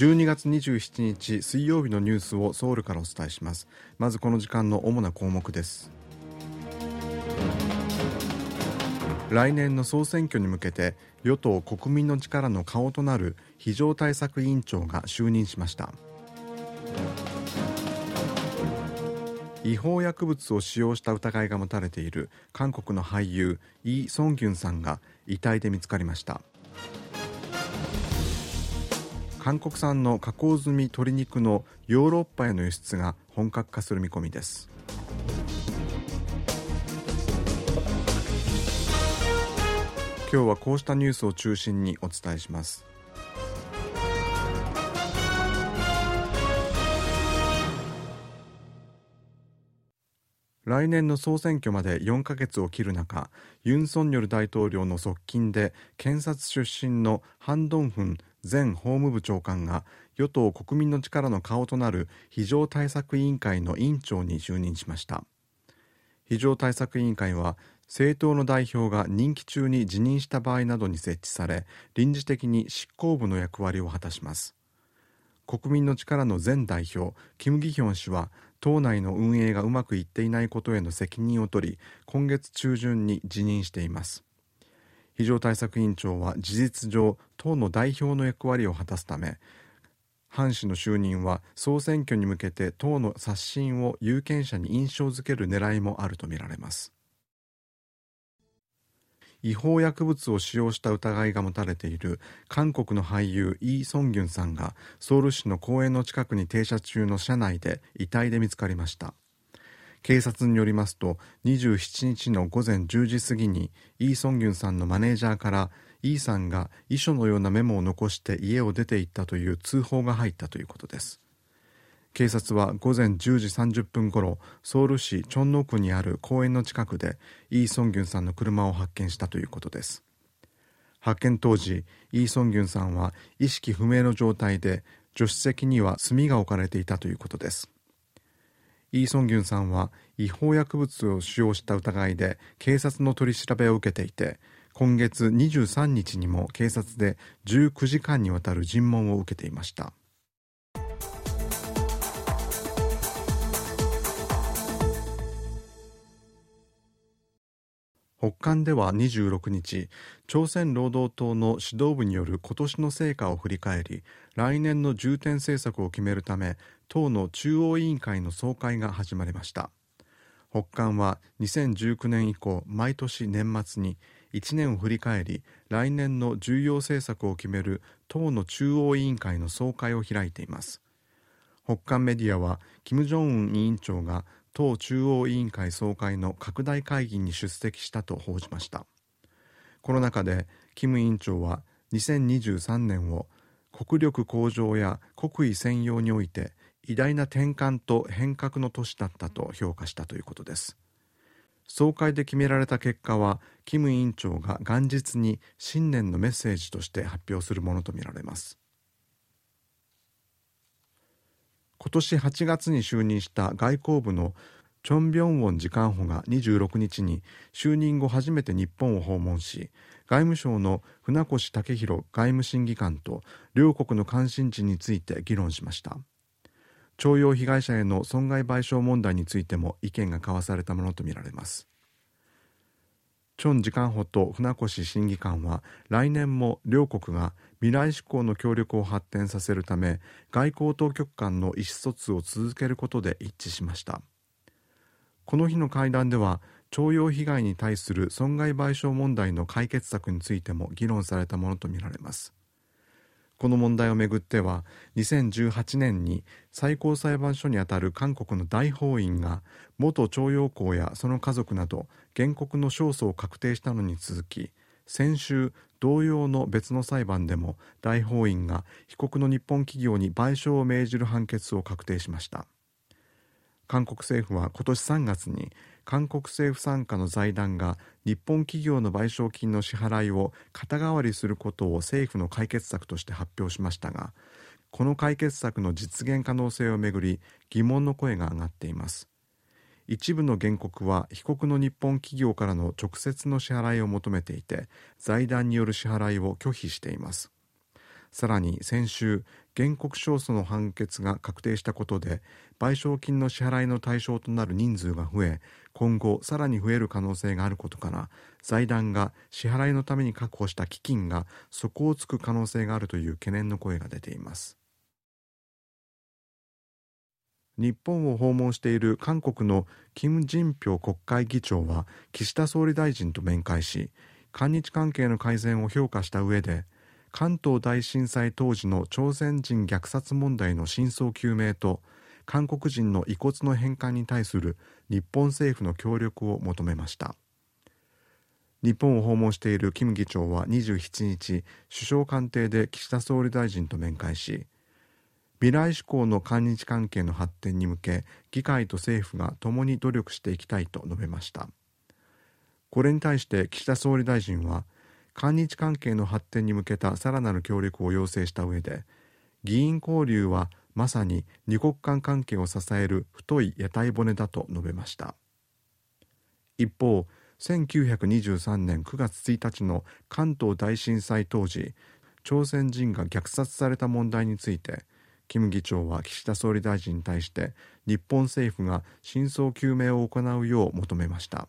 12月27日水曜日のニュースをソウルからお伝えします。まずこの時間の主な項目です。来年の総選挙に向けて与党国民の力の顔となる非常対策委員長が就任しました。違法薬物を使用した疑いが持たれている韓国の俳優イ・ソンギュンさんが遺体で見つかりました。韓国産の加工済み鶏肉のヨーロッパへの輸出が本格化する見込みです。今日はこうしたニュースを中心にお伝えします。来年の総選挙まで4ヶ月を切る中ユン・ソンニョル大統領の側近で検察出身のハン・ドンフン前法務部長官が与党国民の力の顔となる非常対策委員会の委員長に就任しました。非常対策委員会は政党の代表が任期中に辞任した場合などに設置され臨時的に執行部の役割を果たします。国民の力の前代表キム・ギヒョン氏は党内の運営がうまくいっていないことへの責任を取り今月中旬に辞任しています。非常対策委員長は事実上党の代表の役割を果たすためハン氏の就任は総選挙に向けて党の刷新を有権者に印象づける狙いもあるとみられます。違法薬物を使用した疑いが持たれている韓国の俳優イ・ソンギュンさんがソウル市の公園の近くに停車中の車内で遺体で見つかりました。警察によりますと27日の午前10時過ぎにイ・ソンギュンさんのマネージャーからイさんが遺書のようなメモを残して家を出て行ったという通報が入ったということです。警察は午前10時30分ごろソウル市チョンノ区にある公園の近くでイ・ソンギュンさんの車を発見したということです。発見当時イ・ソンギュンさんは意識不明の状態で助手席には炭が置かれていたということです。イ・ソンギュンさんは違法薬物を使用した疑いで警察の取り調べを受けていて今月23日にも警察で19時間にわたる尋問を受けていました。北韓では26日朝鮮労働党の指導部による今年の成果を振り返り来年の重点政策を決めるため党の中央委員会の総会が始まりました。北韓は2019年以降毎年年末に1年を振り返り来年の重要政策を決める党の中央委員会の総会を開いています。北韓メディアは金正恩委員長が党中央委員会総会の拡大会議に出席したと報じました。この中で金委員長は2023年を国力向上や国威専用において偉大な転換と変革の年だったと評価したということです。総会で決められた結果は金委員長が元日に新年のメッセージとして発表するものとみられます。今年8月に就任した外交部のチョン・ビョンウォン次官補が26日に就任後初めて日本を訪問し外務省の船越武弘外務審議官と両国の関心事について議論しました。徴用被害者への損害賠償問題についても意見が交わされたものとみられます。チョン次官補と船越審議官は来年も両国が未来志向の協力を発展させるため外交当局間の意思疎通を続けることで一致しました。この日の会談では徴用被害に対する損害賠償問題の解決策についても議論されたものとみられます。この問題をめぐっては2018年に最高裁判所にあたる韓国の大法院が元徴用工やその家族など原告の勝訴を確定したのに続き先週同様の別の裁判でも大法院が被告の日本企業に賠償を命じる判決を確定しました。韓国政府は今年3月に韓国政府傘下の財団が日本企業の賠償金の支払いを肩代わりすることを政府の解決策として発表しましたがこの解決策の実現可能性をめぐり疑問の声が上がっています。一部の原告は被告の日本企業からの直接の支払いを求めていて財団による支払いを拒否しています。さらに先週原告勝訴の判決が確定したことで賠償金の支払いの対象となる人数が増え今後さらに増える可能性があることから財団が支払いのために確保した基金が底をつく可能性があるという懸念の声が出ています。日本を訪問している韓国のキム・ジンピョ国会議長は岸田総理大臣と面会し韓日関係の改善を評価した上で関東大震災当時の朝鮮人虐殺問題の真相究明と韓国人の遺骨の返還に対する日本政府の協力を求めました。日本を訪問しているキム議長は27日首相官邸で岸田総理大臣と面会し未来志向の韓日関係の発展に向け議会と政府が共に努力していきたいと述べました。これに対して岸田総理大臣は韓日関係の発展に向けたさらなる協力を要請した上で議員交流はまさに二国間関係を支える太い屋台骨だと述べました。一方1923年9月1日の関東大震災当時朝鮮人が虐殺された問題について金議長は岸田総理大臣に対して日本政府が真相究明を行うよう求めました。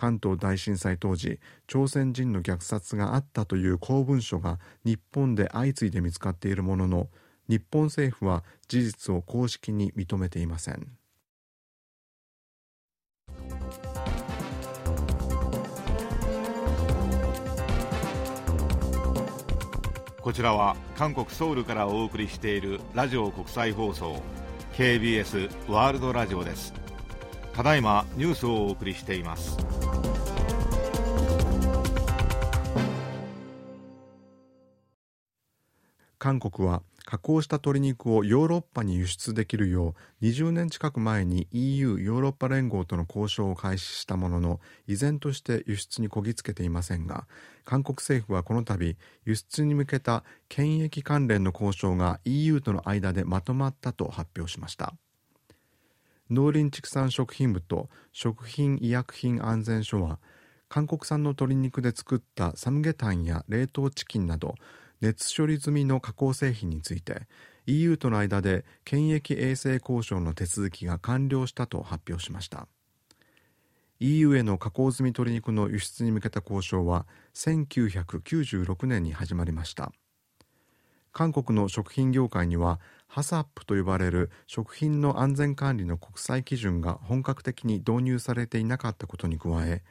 関東大震災当時朝鮮人の虐殺があったという公文書が日本で相次いで見つかっているものの日本政府は事実を公式に認めていません。こちらは韓国ソウルからお送りしているラジオ国際放送 KBS ワールドラジオです。ただいまニュースをお送りしています。韓国は加工した鶏肉をヨーロッパに輸出できるよう20年近く前に EU= ヨーロッパ連合との交渉を開始したものの依然として輸出にこぎつけていませんが韓国政府はこの度輸出に向けた検疫関連の交渉が EU との間でまとまったと発表しました。農林畜産食品部と食品医薬品安全所は韓国産の鶏肉で作ったサムゲタンや冷凍チキンなど熱処理済みの加工製品について EU との間で検疫衛生交渉の手続きが完了したと発表しました。EU への加工済み鶏肉の輸出に向けた交渉は1996年に始まりました。韓国の食品業界にはハサップと呼ばれる食品の安全管理の国際基準が本格的に導入されていなかったことに加え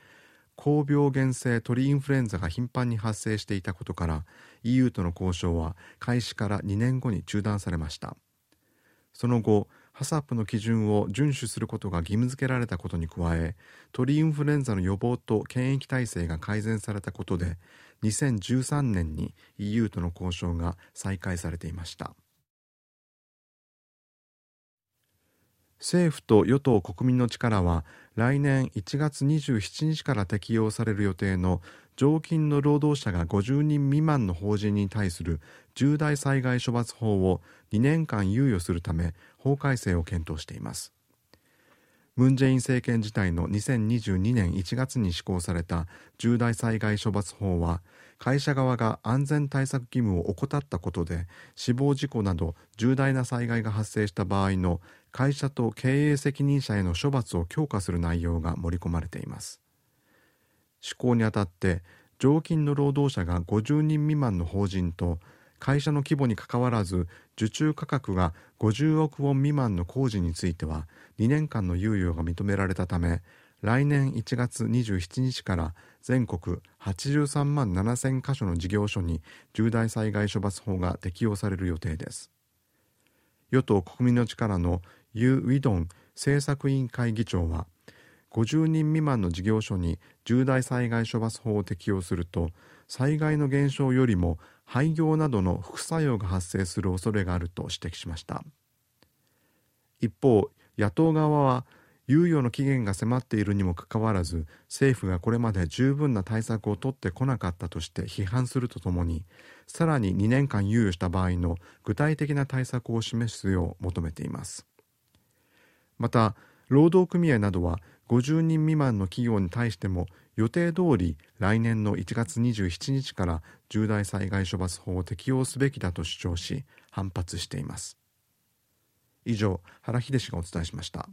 高病原性鳥インフルエンザが頻繁に発生していたことから EU との交渉は開始から2年後に中断されました。その後ハサップの基準を遵守することが義務付けられたことに加え鳥インフルエンザの予防と検疫体制が改善されたことで2013年に EU との交渉が再開されていました。政府と与党国民の力は来年1月27日から適用される予定の常勤の労働者が50人未満の法人に対する重大災害処罰法を2年間猶予するため法改正を検討しています。ムン・ジェイン政権自体の2022年1月に施行された重大災害処罰法は会社側が安全対策義務を怠ったことで死亡事故など重大な災害が発生した場合の会社と経営責任者への処罰を強化する内容が盛り込まれています。施行にあたって常勤の労働者が50人未満の法人と会社の規模にかかわらず受注価格が50億ウォン未満の工事については2年間の猶予が認められたため来年1月27日から全国83万7000カ所の事業所に重大災害処罰法が適用される予定です。与党国民の力のユ・ウィドン政策委員会議長は50人未満の事業所に重大災害処罰法を適用すると災害の減少よりも廃業などの副作用が発生する恐れがあると指摘しました。一方野党側は猶予の期限が迫っているにもかかわらず政府がこれまで十分な対策を取ってこなかったとして批判するとともにさらに2年間猶予した場合の具体的な対策を示すよう求めています。また労働組合などは50人未満の企業に対しても予定通り来年の1月27日から重大災害処罰法を適用すべきだと主張し反発しています。以上原秀氏がお伝えしました。